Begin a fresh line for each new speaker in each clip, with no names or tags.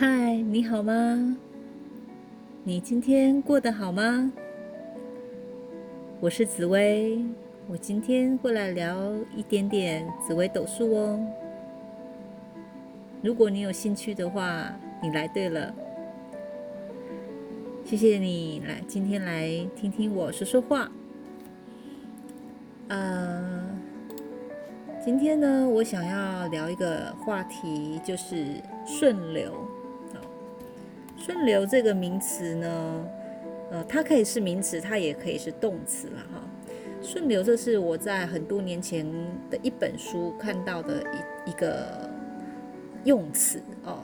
嗨，你好吗？你今天过得好吗？我是紫薇，我今天过来聊一点点紫薇斗数哦。如果你有兴趣的话，你来对了。谢谢你来今天来听听我说说话。呃，今天呢，我想要聊一个话题，就是顺流。顺流这个名词呢，呃，它可以是名词，它也可以是动词了哈。顺流，这是我在很多年前的一本书看到的一一个用词哦。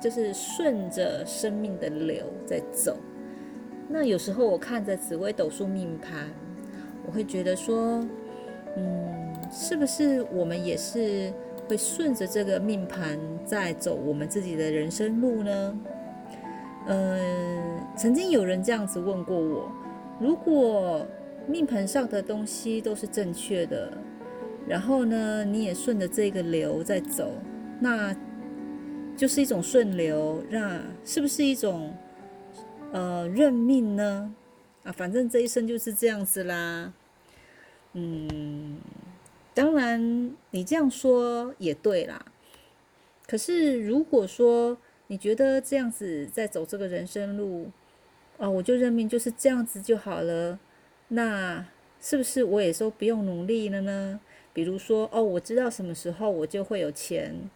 就是顺着生命的流在走。那有时候我看着紫微斗数命盘，我会觉得说，嗯，是不是我们也是会顺着这个命盘在走我们自己的人生路呢？嗯，曾经有人这样子问过我：如果命盘上的东西都是正确的，然后呢，你也顺着这个流在走，那？就是一种顺流，那是不是一种呃认命呢？啊，反正这一生就是这样子啦。嗯，当然你这样说也对啦。可是如果说你觉得这样子在走这个人生路，哦，我就认命就是这样子就好了，那是不是我也说不用努力了呢？比如说，哦，我知道什么时候我就会有钱。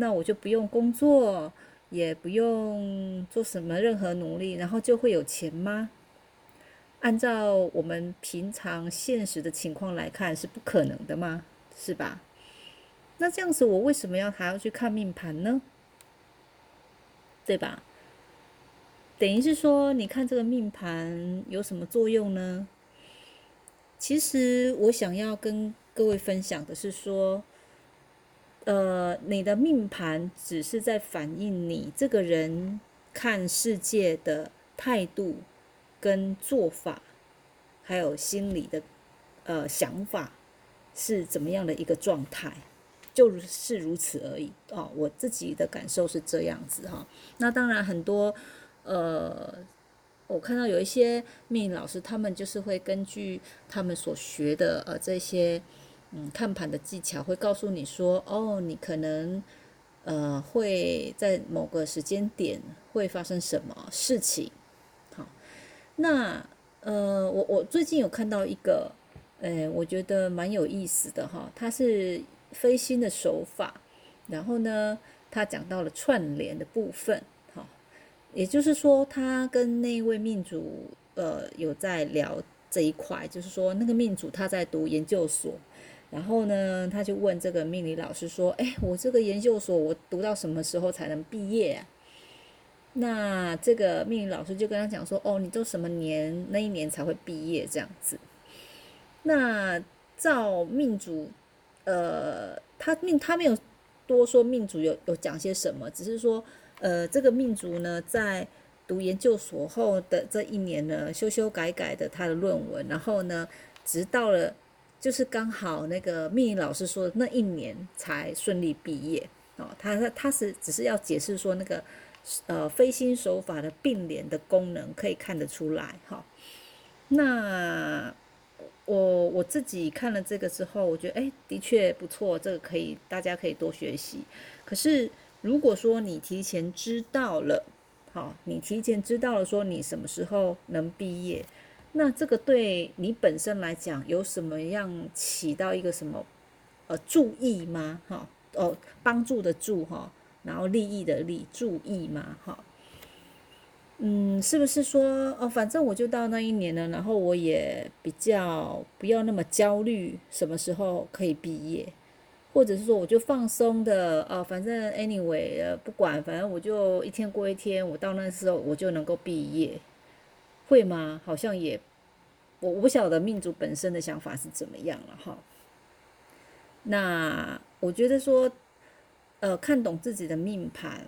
那我就不用工作，也不用做什么任何努力，然后就会有钱吗？按照我们平常现实的情况来看，是不可能的吗？是吧？那这样子，我为什么要还要去看命盘呢？对吧？等于是说，你看这个命盘有什么作用呢？其实我想要跟各位分享的是说。呃，你的命盘只是在反映你这个人看世界的态度、跟做法，还有心理的呃想法是怎么样的一个状态，就是如此而已哦。我自己的感受是这样子哈。那当然很多呃，我看到有一些命理老师，他们就是会根据他们所学的呃这些。嗯，看盘的技巧会告诉你说，哦，你可能呃会在某个时间点会发生什么事情。好，那呃，我我最近有看到一个，呃，我觉得蛮有意思的哈，它是飞星的手法，然后呢，他讲到了串联的部分，哈，也就是说，他跟那位命主呃有在聊这一块，就是说那个命主他在读研究所。然后呢，他就问这个命理老师说：“哎，我这个研究所我读到什么时候才能毕业啊？”那这个命理老师就跟他讲说：“哦，你都什么年那一年才会毕业这样子？”那照命主，呃，他命他没有多说命主有有讲些什么，只是说，呃，这个命主呢，在读研究所后的这一年呢，修修改改的他的论文，然后呢，直到了。就是刚好那个命理老师说那一年才顺利毕业哦，他他他是只是要解释说那个呃飞星手法的并联的功能可以看得出来哈。那我我自己看了这个之后，我觉得哎的确不错，这个可以大家可以多学习。可是如果说你提前知道了，好，你提前知道了说你什么时候能毕业。那这个对你本身来讲有什么样起到一个什么呃注意吗？哈哦，帮助的助哈，然后利益的利，注意吗？哈，嗯，是不是说哦，反正我就到那一年了，然后我也比较不要那么焦虑，什么时候可以毕业，或者是说我就放松的哦，反正 anyway 不管，反正我就一天过一天，我到那时候我就能够毕业。会吗？好像也，我我不晓得命主本身的想法是怎么样了哈。那我觉得说，呃，看懂自己的命盘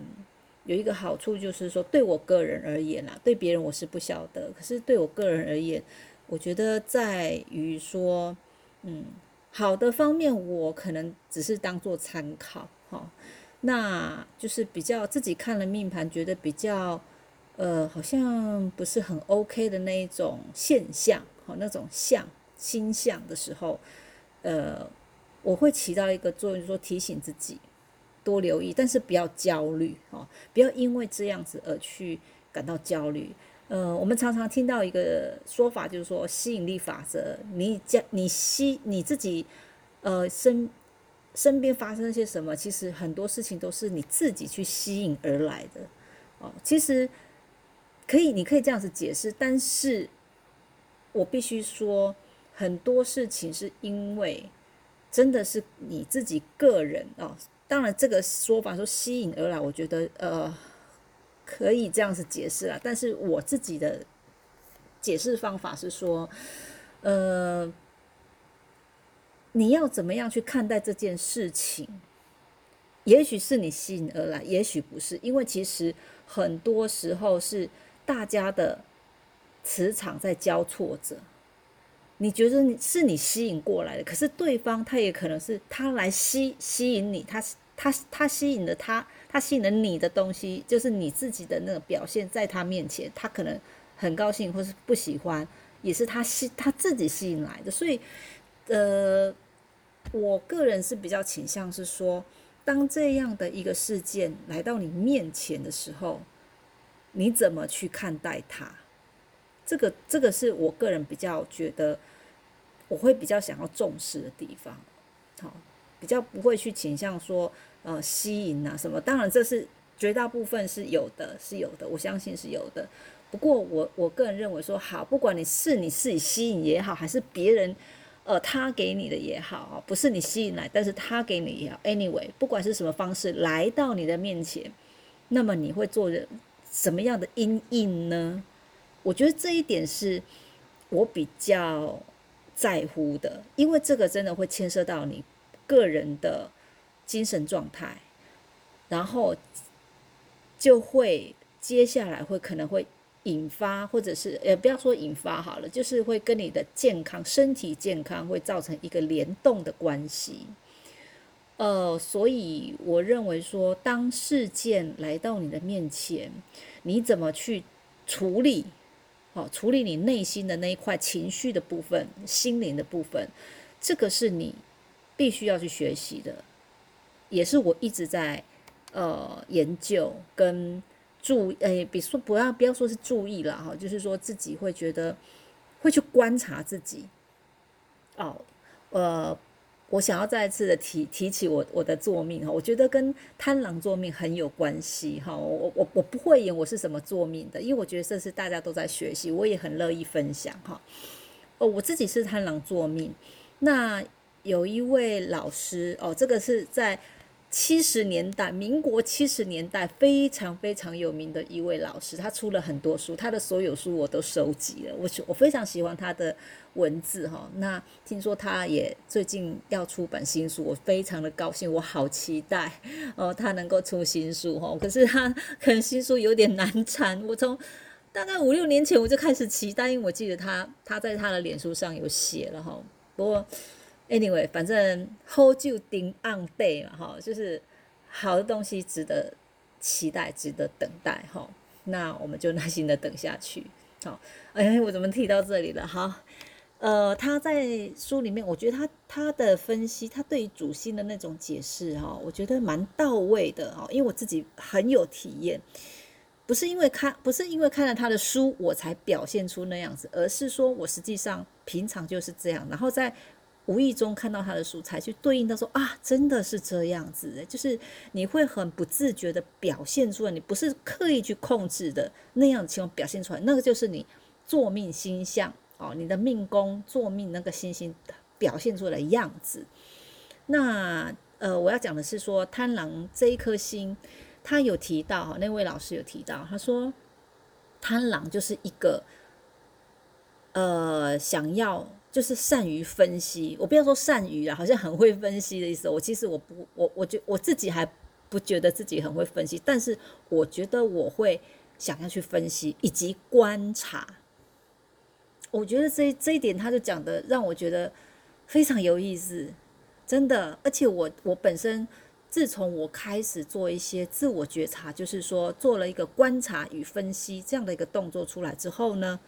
有一个好处，就是说对我个人而言啦，对别人我是不晓得。可是对我个人而言，我觉得在于说，嗯，好的方面我可能只是当做参考哈。那就是比较自己看了命盘，觉得比较呃好像不是很 OK 的那一种现象，好那种象星象的时候，呃，我会起到一个作用，说提醒自己多留意，但是不要焦虑哦，不要因为这样子而去感到焦虑。呃，我们常常听到一个说法，就是说吸引力法则，你将你吸你自己，呃身身边发生些什么，其实很多事情都是你自己去吸引而来的。哦，其实可以，你可以这样子解释，但是我必须说，很多事情是因为真的是你自己个人哦。当然，这个说法说吸引而来，我觉得呃。可以这样子解释了，但是我自己的解释方法是说，呃，你要怎么样去看待这件事情？也许是你吸引而来，也许不是，因为其实很多时候是大家的磁场在交错着。你觉得你是你吸引过来的，可是对方他也可能是他来吸吸引你，他他他吸引了他。他吸引了你的东西，就是你自己的那个表现，在他面前，他可能很高兴，或是不喜欢，也是他吸他自己吸引来的。所以，呃，我个人是比较倾向是说，当这样的一个事件来到你面前的时候，你怎么去看待它？这个这个是我个人比较觉得，我会比较想要重视的地方。好，比较不会去倾向说。呃，吸引啊什么？当然，这是绝大部分是有的，是有的，我相信是有的。不过，我我个人认为说，好，不管你是你自己吸引也好，还是别人呃他给你的也好，不是你吸引来，但是他给你也好，anyway，不管是什么方式来到你的面前，那么你会做人什么样的阴影呢？我觉得这一点是我比较在乎的，因为这个真的会牵涉到你个人的。精神状态，然后就会接下来会可能会引发，或者是呃不要说引发好了，就是会跟你的健康、身体健康会造成一个联动的关系。呃，所以我认为说，当事件来到你的面前，你怎么去处理？好，处理你内心的那一块情绪的部分、心灵的部分，这个是你必须要去学习的。也是我一直在呃研究跟注诶，比如说不要不要说是注意了哈，就是说自己会觉得会去观察自己哦，呃，我想要再次的提提起我我的座命哈，我觉得跟贪狼座命很有关系哈，我我我不会演我是什么座命的，因为我觉得这是大家都在学习，我也很乐意分享哈。哦，我自己是贪狼座命，那有一位老师哦，这个是在。七十年代，民国七十年代非常非常有名的一位老师，他出了很多书，他的所有书我都收集了。我我非常喜欢他的文字哈。那听说他也最近要出版新书，我非常的高兴，我好期待哦，他能够出新书哈。可是他可能新书有点难产，我从大概五六年前我就开始期待，因为我记得他他在他的脸书上有写了哈。不过。Anyway，反正 hold 住顶 on day 嘛，哈，就是好的东西值得期待，值得等待，哈。那我们就耐心的等下去，好。哎，我怎么提到这里了？哈，呃，他在书里面，我觉得他他的分析，他对于主心的那种解释，哈，我觉得蛮到位的，哈。因为我自己很有体验，不是因为看，不是因为看了他的书我才表现出那样子，而是说我实际上平常就是这样，然后在。无意中看到他的书，才去对应到说啊，真的是这样子，就是你会很不自觉的表现出来，你不是刻意去控制的那样的情况表现出来，那个就是你作命星象哦，你的命宫作命那个星星表现出来的样子。那呃，我要讲的是说，贪狼这一颗星，他有提到哈，那位老师有提到，他说贪狼就是一个呃想要。就是善于分析，我不要说善于啊，好像很会分析的意思。我其实我不，我我觉我自己还不觉得自己很会分析，但是我觉得我会想要去分析以及观察。我觉得这这一点他就讲的让我觉得非常有意思，真的。而且我我本身自从我开始做一些自我觉察，就是说做了一个观察与分析这样的一个动作出来之后呢，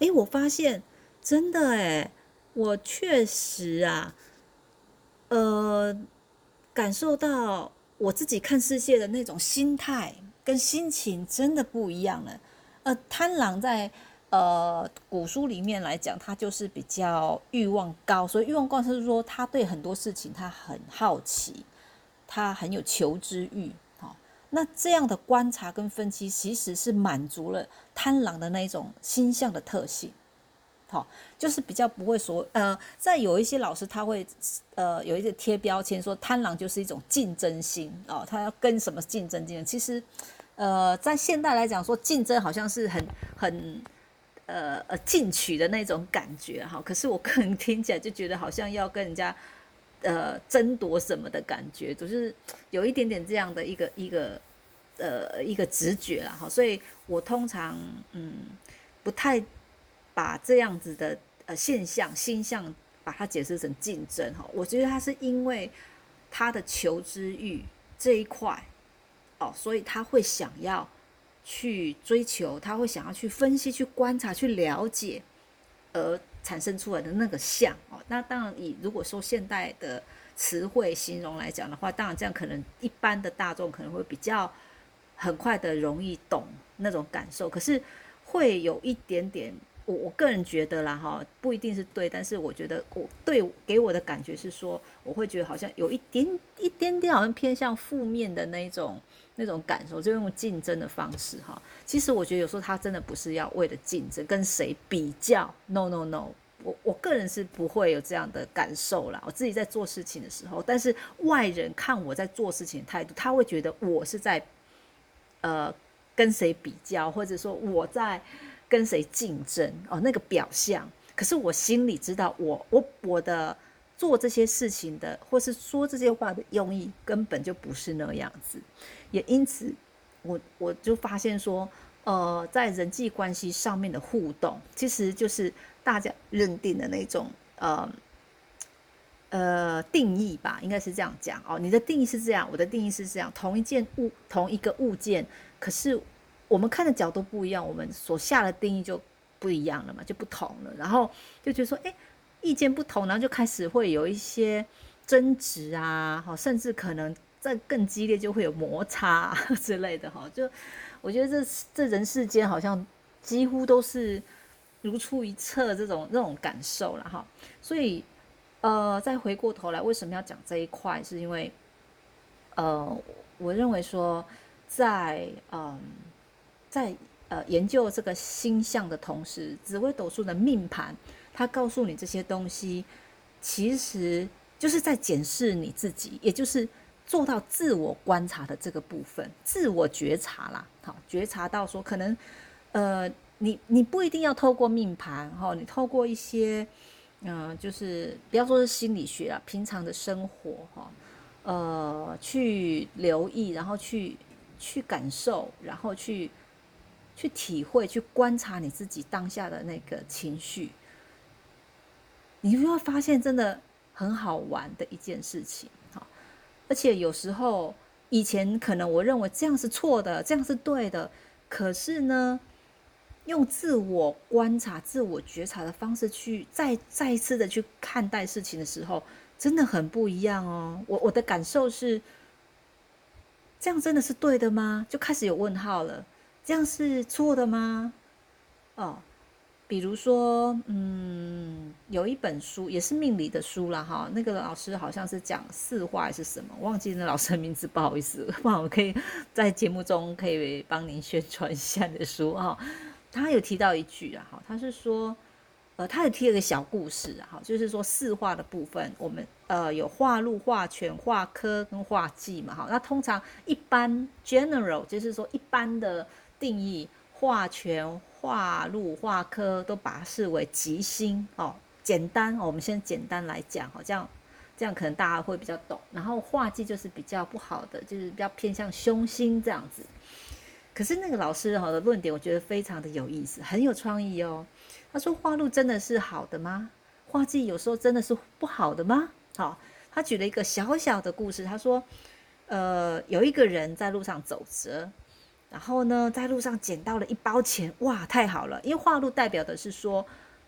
诶，我发现真的诶，我确实啊，呃，感受到我自己看世界的那种心态跟心情真的不一样了。呃，贪狼在。呃，古书里面来讲，他就是比较欲望高，所以欲望高是说他对很多事情他很好奇，他很有求知欲。好，那这样的观察跟分析，其实是满足了贪狼的那一种心象的特性。好，就是比较不会说，呃，在有一些老师他会，呃，有一些贴标签说贪狼就是一种竞争心哦，他要跟什么竞争竞争。其实，呃，在现代来讲说竞争好像是很很。呃呃，进取的那种感觉哈，可是我个人 听起来就觉得好像要跟人家呃争夺什么的感觉，就是有一点点这样的一个一个呃一个直觉啦哈，所以我通常嗯不太把这样子的呃现象心象把它解释成竞争哈，我觉得他是因为他的求知欲这一块哦，所以他会想要。去追求，他会想要去分析、去观察、去了解，而产生出来的那个像哦。那当然，以如果说现代的词汇形容来讲的话，当然这样可能一般的大众可能会比较很快的容易懂那种感受，可是会有一点点。我我个人觉得啦，哈，不一定是对，但是我觉得我对给我的感觉是说，我会觉得好像有一点一点点，好像偏向负面的那种那种感受，就用竞争的方式哈。其实我觉得有时候他真的不是要为了竞争跟谁比较，no no no，我我个人是不会有这样的感受啦。我自己在做事情的时候，但是外人看我在做事情的态度，他会觉得我是在呃跟谁比较，或者说我在。跟谁竞争哦？那个表象，可是我心里知道，我我我的做这些事情的，或是说这些话的用意，根本就不是那样子。也因此，我我就发现说，呃，在人际关系上面的互动，其实就是大家认定的那种呃呃定义吧，应该是这样讲哦。你的定义是这样，我的定义是这样，同一件物，同一个物件，可是。我们看的角度不一样，我们所下的定义就不一样了嘛，就不同了。然后就觉得说，哎，意见不同，然后就开始会有一些争执啊，哈，甚至可能在更激烈就会有摩擦之类的，哈。就我觉得这这人世间好像几乎都是如出一辙这种这种感受了，哈。所以，呃，再回过头来，为什么要讲这一块？是因为，呃，我认为说，在嗯。在呃研究这个星象的同时，紫微斗数的命盘，它告诉你这些东西，其实就是在检视你自己，也就是做到自我观察的这个部分，自我觉察啦。好，觉察到说，可能呃，你你不一定要透过命盘哈，你透过一些嗯，就是不要说是心理学啊，平常的生活哈，呃，去留意，然后去去感受，然后去。去体会、去观察你自己当下的那个情绪，你就会发现真的很好玩的一件事情。好，而且有时候以前可能我认为这样是错的，这样是对的，可是呢，用自我观察、自我觉察的方式去再再一次的去看待事情的时候，真的很不一样哦。我我的感受是，这样真的是对的吗？就开始有问号了。这样是错的吗？哦，比如说，嗯，有一本书也是命理的书了哈，那个老师好像是讲四化还是什么，忘记那老师的名字，不好意思，不然我可以在节目中可以帮您宣传一下的书哈。他有提到一句啊，哈，他是说。呃，他也提了个小故事哈，就是说四化的部分，我们呃有化禄、化权、化科跟化忌嘛，哈。那通常一般 general 就是说一般的定义，化权、化禄、化科都把它视为吉星哦。简单，我们先简单来讲好，这样这样可能大家会比较懂。然后化忌就是比较不好的，就是比较偏向凶星这样子。可是那个老师哈的论点，我觉得非常的有意思，很有创意哦。他说：“画路真的是好的吗？画技有时候真的是不好的吗？”好，他举了一个小小的故事。他说：“呃，有一个人在路上走着，然后呢，在路上捡到了一包钱，哇，太好了！因为化禄代表的是说，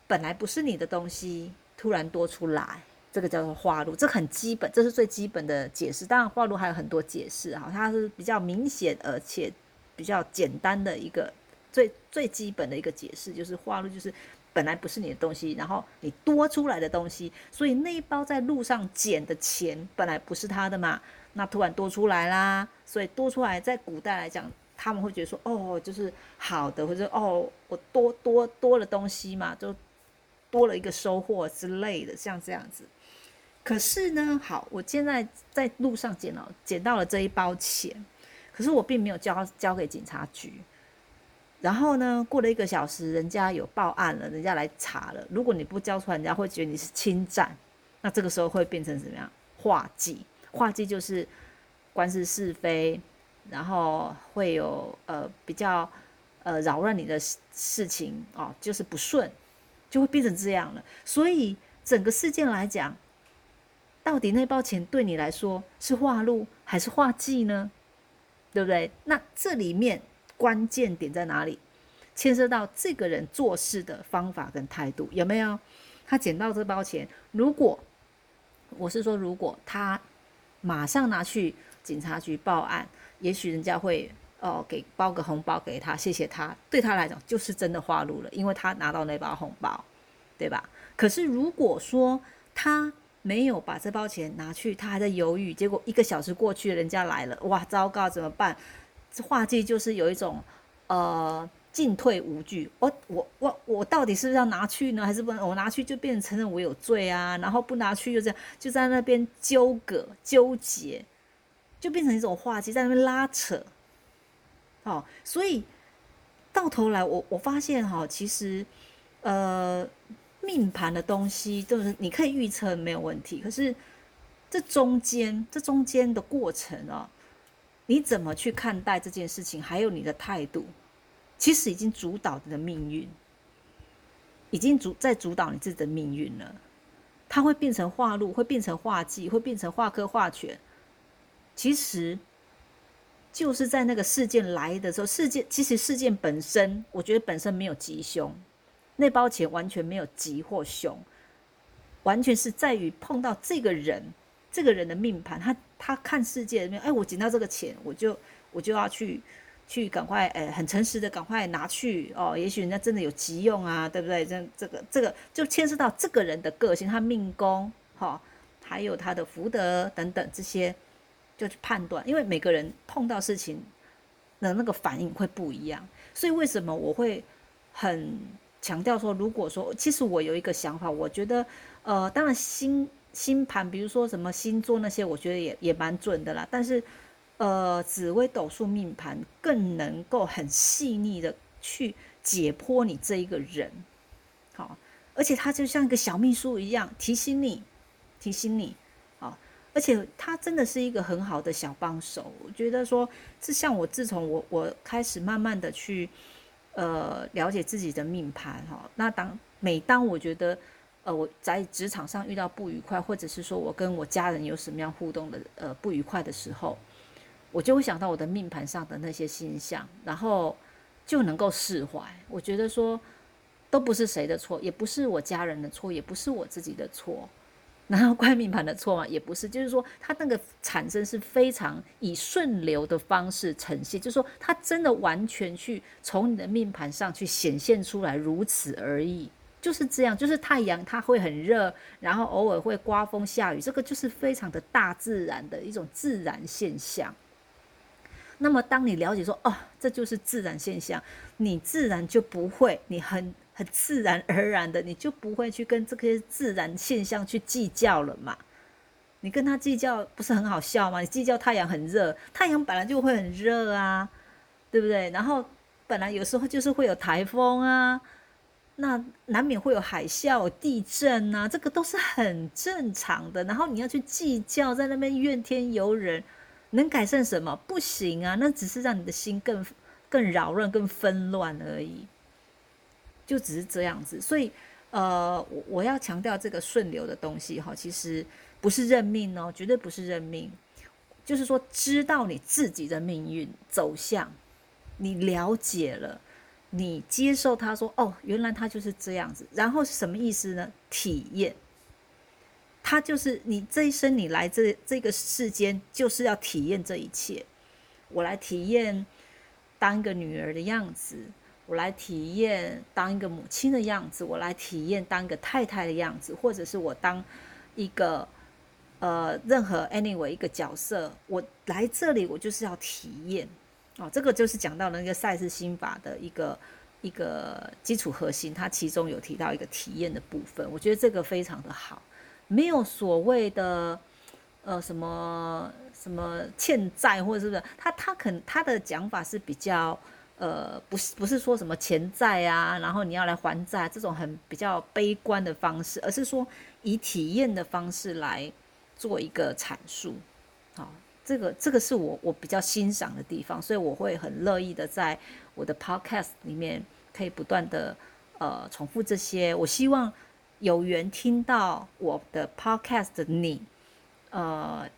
本来不是你的东西，突然多出来，这个叫做化禄，这很基本，这是最基本的解释。当然，化禄还有很多解释哈，它是比较明显而且比较简单的一个最最基本的一个解释，就是化禄就是本来不是你的东西，然后你多出来的东西，所以那一包在路上捡的钱本来不是他的嘛。那突然多出来啦，所以多出来在古代来讲，他们会觉得说，哦，就是好的，或者哦，我多多多了东西嘛，就多了一个收获之类的，像这样子。可是呢，好，我现在在路上捡到捡到了这一包钱，可是我并没有交交给警察局。然后呢，过了一个小时，人家有报案了，人家来查了。如果你不交出来，人家会觉得你是侵占，那这个时候会变成怎么样？化忌。化忌就是官司是非，然后会有呃比较呃扰乱你的事事情哦，就是不顺，就会变成这样了。所以整个事件来讲，到底那包钱对你来说是化禄还是化忌呢？对不对？那这里面关键点在哪里？牵涉到这个人做事的方法跟态度有没有？他捡到这包钱，如果我是说，如果他。马上拿去警察局报案，也许人家会哦给包个红包给他，谢谢他，对他来讲就是真的花路了，因为他拿到那包红包，对吧？可是如果说他没有把这包钱拿去，他还在犹豫，结果一个小时过去，人家来了，哇，糟糕，怎么办？这画技就是有一种呃。进退无据，我我我我到底是不是要拿去呢？还是不能？我拿去就变成承认我有罪啊，然后不拿去就这样，就在那边纠葛纠结，就变成一种话题，在那边拉扯。好，所以到头来，我我发现哈，其实呃，命盘的东西就是你可以预测没有问题，可是这中间这中间的过程啊，你怎么去看待这件事情，还有你的态度。其实已经主导你的命运，已经主在主导你自己的命运了。它会变成化禄，会变成化忌，会变成化科化权。其实就是在那个事件来的时候，事件其实事件本身，我觉得本身没有吉凶，那包钱完全没有吉或凶，完全是在于碰到这个人，这个人的命盘，他他看世界里面，哎，我捡到这个钱，我就我就要去。去赶快，诶，很诚实的赶快拿去哦。也许人家真的有急用啊，对不对？这这个这个就牵涉到这个人的个性，他命宫哈，还有他的福德等等这些，就去判断。因为每个人碰到事情的那个反应会不一样，所以为什么我会很强调说，如果说其实我有一个想法，我觉得呃，当然星星盘，比如说什么星座那些，我觉得也也蛮准的啦，但是。呃，紫微斗数命盘更能够很细腻的去解剖你这一个人，好，而且他就像一个小秘书一样提醒你，提醒你，而且他真的是一个很好的小帮手。我觉得说，是像我自从我我开始慢慢的去呃了解自己的命盘哈，那当每当我觉得呃我在职场上遇到不愉快，或者是说我跟我家人有什么样互动的呃不愉快的时候。我就会想到我的命盘上的那些星象，然后就能够释怀。我觉得说都不是谁的错，也不是我家人的错，也不是我自己的错，难道怪命盘的错吗？也不是，就是说它那个产生是非常以顺流的方式呈现，就是说它真的完全去从你的命盘上去显现出来，如此而已，就是这样。就是太阳它会很热，然后偶尔会刮风下雨，这个就是非常的大自然的一种自然现象。那么，当你了解说，哦，这就是自然现象，你自然就不会，你很很自然而然的，你就不会去跟这些自然现象去计较了嘛？你跟他计较不是很好笑吗？你计较太阳很热，太阳本来就会很热啊，对不对？然后本来有时候就是会有台风啊，那难免会有海啸、地震啊，这个都是很正常的。然后你要去计较，在那边怨天尤人。能改善什么？不行啊，那只是让你的心更更扰乱、更纷乱而已，就只是这样子。所以，呃，我我要强调这个顺流的东西哈，其实不是认命哦，绝对不是认命。就是说知道你自己的命运走向，你了解了，你接受他说哦，原来他就是这样子，然后是什么意思呢？体验，他就是你这一生你来这这个世间就是要体验这一切，我来体验当一个女儿的样子。我来体验当一个母亲的样子，我来体验当一个太太的样子，或者是我当一个呃任何 anyway 一个角色，我来这里我就是要体验哦，这个就是讲到那个赛事心法的一个一个基础核心，它其中有提到一个体验的部分，我觉得这个非常的好，没有所谓的呃什么什么欠债或者是不是，他他肯他的讲法是比较。呃，不是不是说什么钱债啊，然后你要来还债这种很比较悲观的方式，而是说以体验的方式来做一个阐述。好，这个这个是我我比较欣赏的地方，所以我会很乐意的在我的 podcast 里面可以不断的呃重复这些。我希望有缘听到我的 podcast 的你，呃。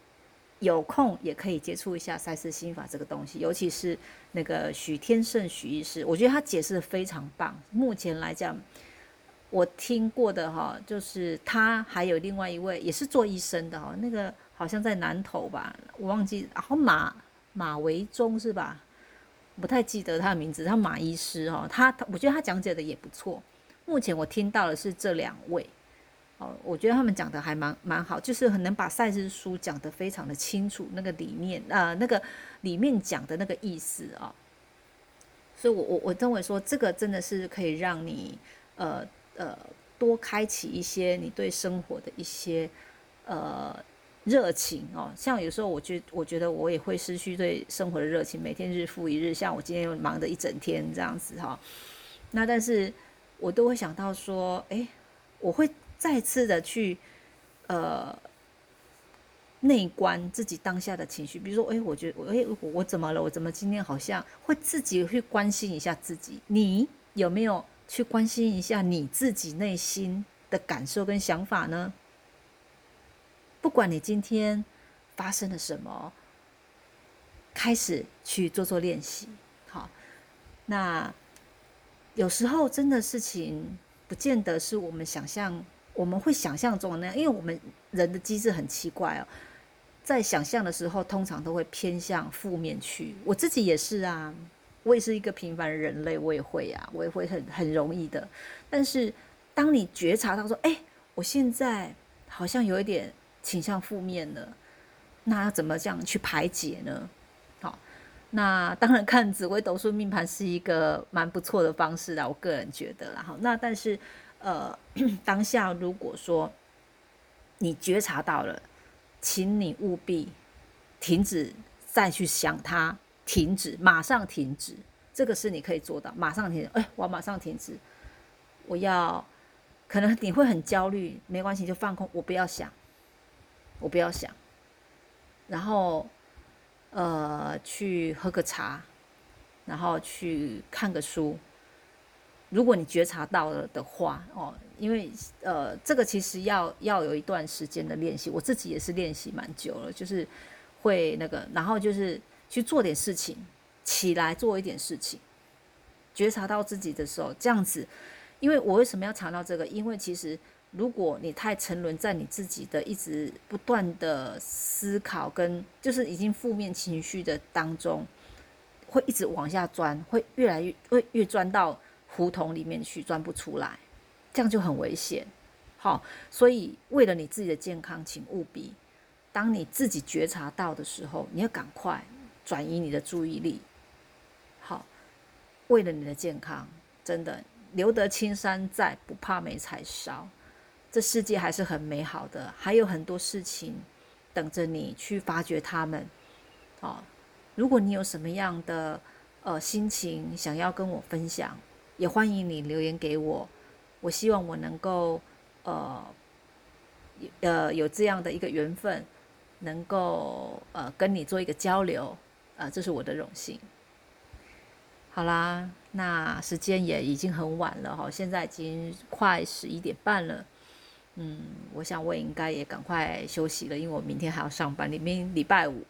有空也可以接触一下赛斯心法这个东西，尤其是那个许天胜许医师，我觉得他解释的非常棒。目前来讲，我听过的哈，就是他还有另外一位也是做医生的哈，那个好像在南投吧，我忘记，然后马马维忠是吧？不太记得他的名字，他马医师哈，他他我觉得他讲解的也不错。目前我听到的是这两位。我觉得他们讲的还蛮蛮好，就是很能把赛事书讲得非常的清楚，那个里面呃那个里面讲的那个意思啊，所以我我我认为说这个真的是可以让你呃呃多开启一些你对生活的一些呃热情哦，像有时候我觉我觉得我也会失去对生活的热情，每天日复一日，像我今天又忙的一整天这样子哈，那但是我都会想到说，哎，我会。再次的去，呃，内观自己当下的情绪，比如说，哎，我觉得，哎，我怎么了？我怎么今天好像会自己去关心一下自己？你有没有去关心一下你自己内心的感受跟想法呢？不管你今天发生了什么，开始去做做练习。好，那有时候真的事情不见得是我们想象。我们会想象中的那样，因为我们人的机制很奇怪哦，在想象的时候，通常都会偏向负面去。我自己也是啊，我也是一个平凡人类，我也会啊，我也会很很容易的。但是，当你觉察到说，哎，我现在好像有一点倾向负面了，那要怎么这样去排解呢？好，那当然看紫微斗数命盘是一个蛮不错的方式啦，我个人觉得啦。好，那但是。呃，当下如果说你觉察到了，请你务必停止再去想它，停止，马上停止，这个是你可以做到，马上停止。哎，我马上停止，我要，可能你会很焦虑，没关系，就放空，我不要想，我不要想，然后呃，去喝个茶，然后去看个书。如果你觉察到了的话，哦，因为呃，这个其实要要有一段时间的练习，我自己也是练习蛮久了，就是会那个，然后就是去做点事情，起来做一点事情，觉察到自己的时候，这样子，因为我为什么要强调这个？因为其实如果你太沉沦在你自己的一直不断的思考跟就是已经负面情绪的当中，会一直往下钻，会越来越会越钻到。胡同里面去钻不出来，这样就很危险。好，所以为了你自己的健康，请务必，当你自己觉察到的时候，你要赶快转移你的注意力。好，为了你的健康，真的留得青山在，不怕没柴烧。这世界还是很美好的，还有很多事情等着你去发掘它们。哦，如果你有什么样的呃心情想要跟我分享。也欢迎你留言给我，我希望我能够，呃，呃，有这样的一个缘分，能够呃跟你做一个交流，呃，这是我的荣幸。好啦，那时间也已经很晚了哈，现在已经快十一点半了。嗯，我想我应该也赶快休息了，因为我明天还要上班，明天礼拜五。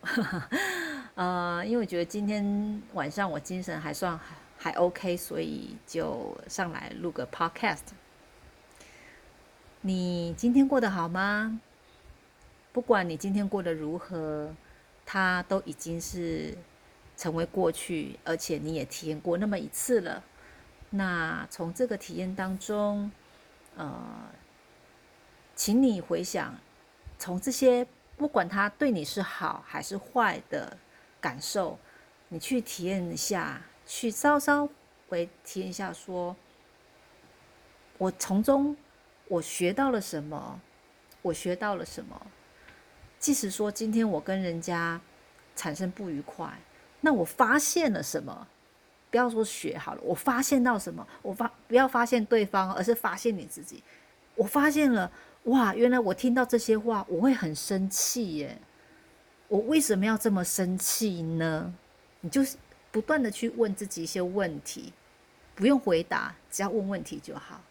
呃，因为我觉得今天晚上我精神还算好还 OK，所以就上来录个 Podcast。你今天过得好吗？不管你今天过得如何，它都已经是成为过去，而且你也体验过那么一次了。那从这个体验当中，呃，请你回想，从这些不管它对你是好还是坏的感受，你去体验一下，去稍稍微体验一下，说，我从中我学到了什么？我学到了什么？即使说今天我跟人家产生不愉快，那我发现了什么？不要说学好了，我发现到什么？我发不要发现对方，而是发现你自己。我发现了，哇，原来我听到这些话，我会很生气耶。我为什么要这么生气呢？你就是不断的去问自己一些问题，不用回答，只要问问题就好。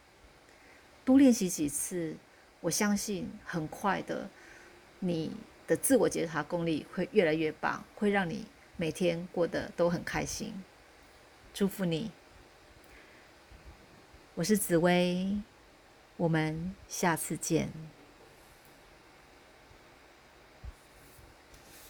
多练习几次，我相信很快的，你的自我觉察功力会越来越棒，会让你每天过得都很开心。祝福你，我是紫薇，我们下次见。